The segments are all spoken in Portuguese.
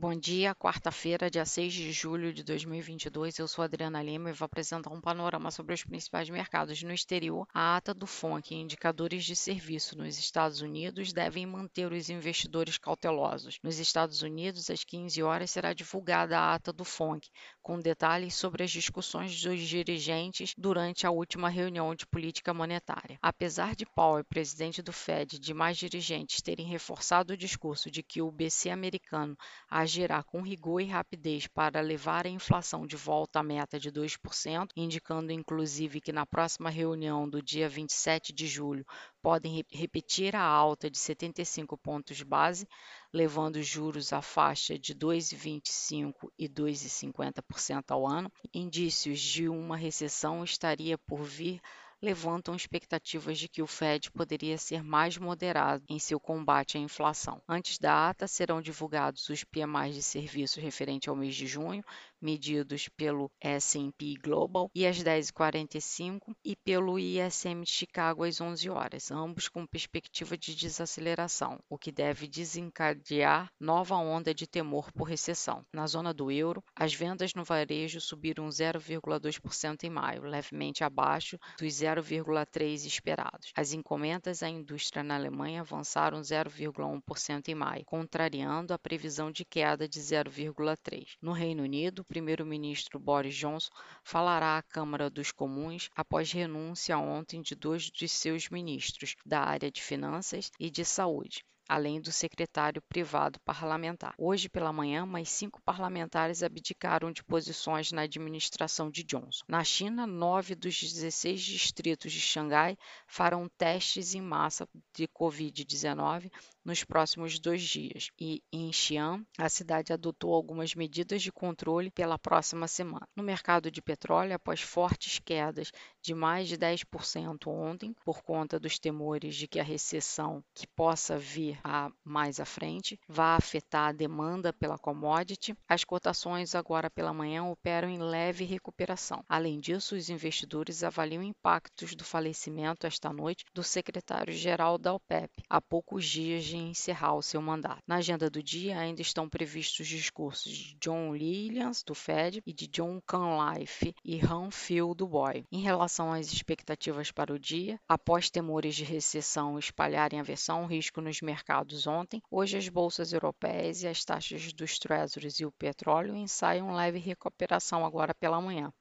Bom dia, quarta-feira, dia 6 de julho de 2022. Eu sou Adriana Lima e vou apresentar um panorama sobre os principais mercados no exterior. A ata do FONC, indicadores de serviço nos Estados Unidos, devem manter os investidores cautelosos. Nos Estados Unidos, às 15 horas, será divulgada a ata do FONC, com detalhes sobre as discussões dos dirigentes durante a última reunião de política monetária. Apesar de Powell, presidente do Fed, e de mais dirigentes terem reforçado o discurso de que o BC americano agirá com rigor e rapidez para levar a inflação de volta à meta de 2%, indicando inclusive que na próxima reunião do dia 27 de julho podem repetir a alta de 75 pontos base, levando os juros à faixa de 2,25 e 2,50% ao ano. Indícios de uma recessão estaria por vir levantam expectativas de que o Fed poderia ser mais moderado em seu combate à inflação. Antes da ata, serão divulgados os PMIs de serviços referente ao mês de junho, medidos pelo S&P Global, e às 10h45 e pelo ISM de Chicago às 11 horas, ambos com perspectiva de desaceleração, o que deve desencadear nova onda de temor por recessão. Na zona do euro, as vendas no varejo subiram 0,2% em maio, levemente abaixo dos 0,3% esperados. As encomendas à indústria na Alemanha avançaram 0,1% em maio, contrariando a previsão de queda de 0,3%. No Reino Unido, primeiro-ministro Boris Johnson falará à Câmara dos Comuns após renúncia ontem de dois de seus ministros da área de finanças e de saúde além do secretário privado parlamentar. Hoje pela manhã, mais cinco parlamentares abdicaram de posições na administração de Johnson. Na China, nove dos 16 distritos de Xangai farão testes em massa de Covid-19 nos próximos dois dias. E em Xi'an, a cidade adotou algumas medidas de controle pela próxima semana. No mercado de petróleo, após fortes quedas de mais de 10% ontem, por conta dos temores de que a recessão que possa vir a mais à frente vá afetar a demanda pela commodity, as cotações agora pela manhã operam em leve recuperação. Além disso, os investidores avaliam impactos do falecimento esta noite do secretário-geral da OPEP, há poucos dias de encerrar o seu mandato. Na agenda do dia ainda estão previstos discursos de John Williams, do Fed, e de John Cunliffe e Han Phil, do BOI. Em relação às expectativas para o dia, após temores de recessão espalharem a versão risco nos mercados ontem, hoje as bolsas europeias e as taxas dos treasuries e o petróleo ensaiam leve recuperação agora pela manhã.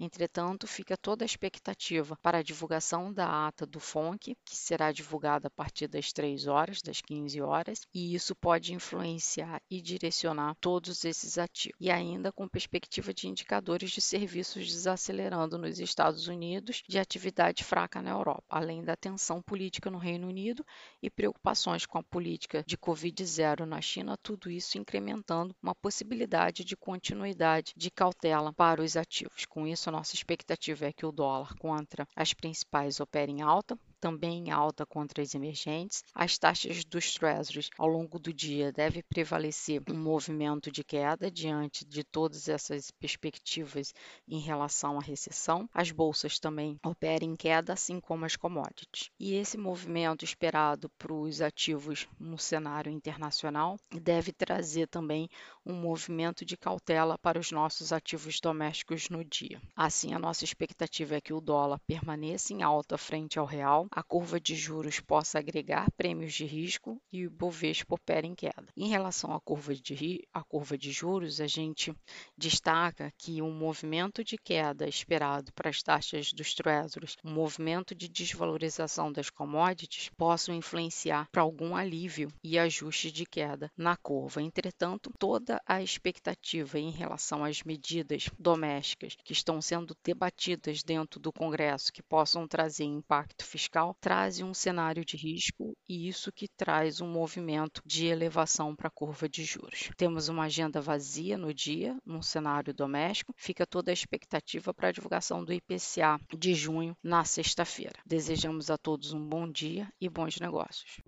Entretanto, fica toda a expectativa para a divulgação da ata do FONC, que será divulgada a partir das 3 horas, das 15 horas, e isso pode influenciar e direcionar todos esses ativos. E ainda com perspectiva de indicadores de serviços desacelerando nos Estados Unidos, de atividade fraca na Europa, além da tensão política no Reino Unido e preocupações com a política de Covid-0 na China, tudo isso incrementando uma possibilidade de continuidade de cautela para os ativos. Com isso, nossa expectativa é que o dólar contra as principais opere em alta, também em alta contra as emergentes. As taxas dos treasuries ao longo do dia devem prevalecer um movimento de queda diante de todas essas perspectivas em relação à recessão. As bolsas também operam em queda, assim como as commodities. E esse movimento esperado para os ativos no cenário internacional deve trazer também um movimento de cautela para os nossos ativos domésticos no dia. Assim, a nossa expectativa é que o dólar permaneça em alta frente ao real, a curva de juros possa agregar prêmios de risco e o Bovespa opera em queda. Em relação à curva de, à curva de juros, a gente destaca que um movimento de queda esperado para as taxas dos treasuries, um movimento de desvalorização das commodities, possam influenciar para algum alívio e ajuste de queda na curva. Entretanto, toda a expectativa em relação às medidas domésticas que estão sendo debatidas dentro do Congresso que possam trazer impacto fiscal traz um cenário de risco e isso que traz um movimento de elevação para a curva de juros. Temos uma agenda vazia no dia, num cenário doméstico, fica toda a expectativa para a divulgação do IPCA de junho na sexta-feira. Desejamos a todos um bom dia e bons negócios.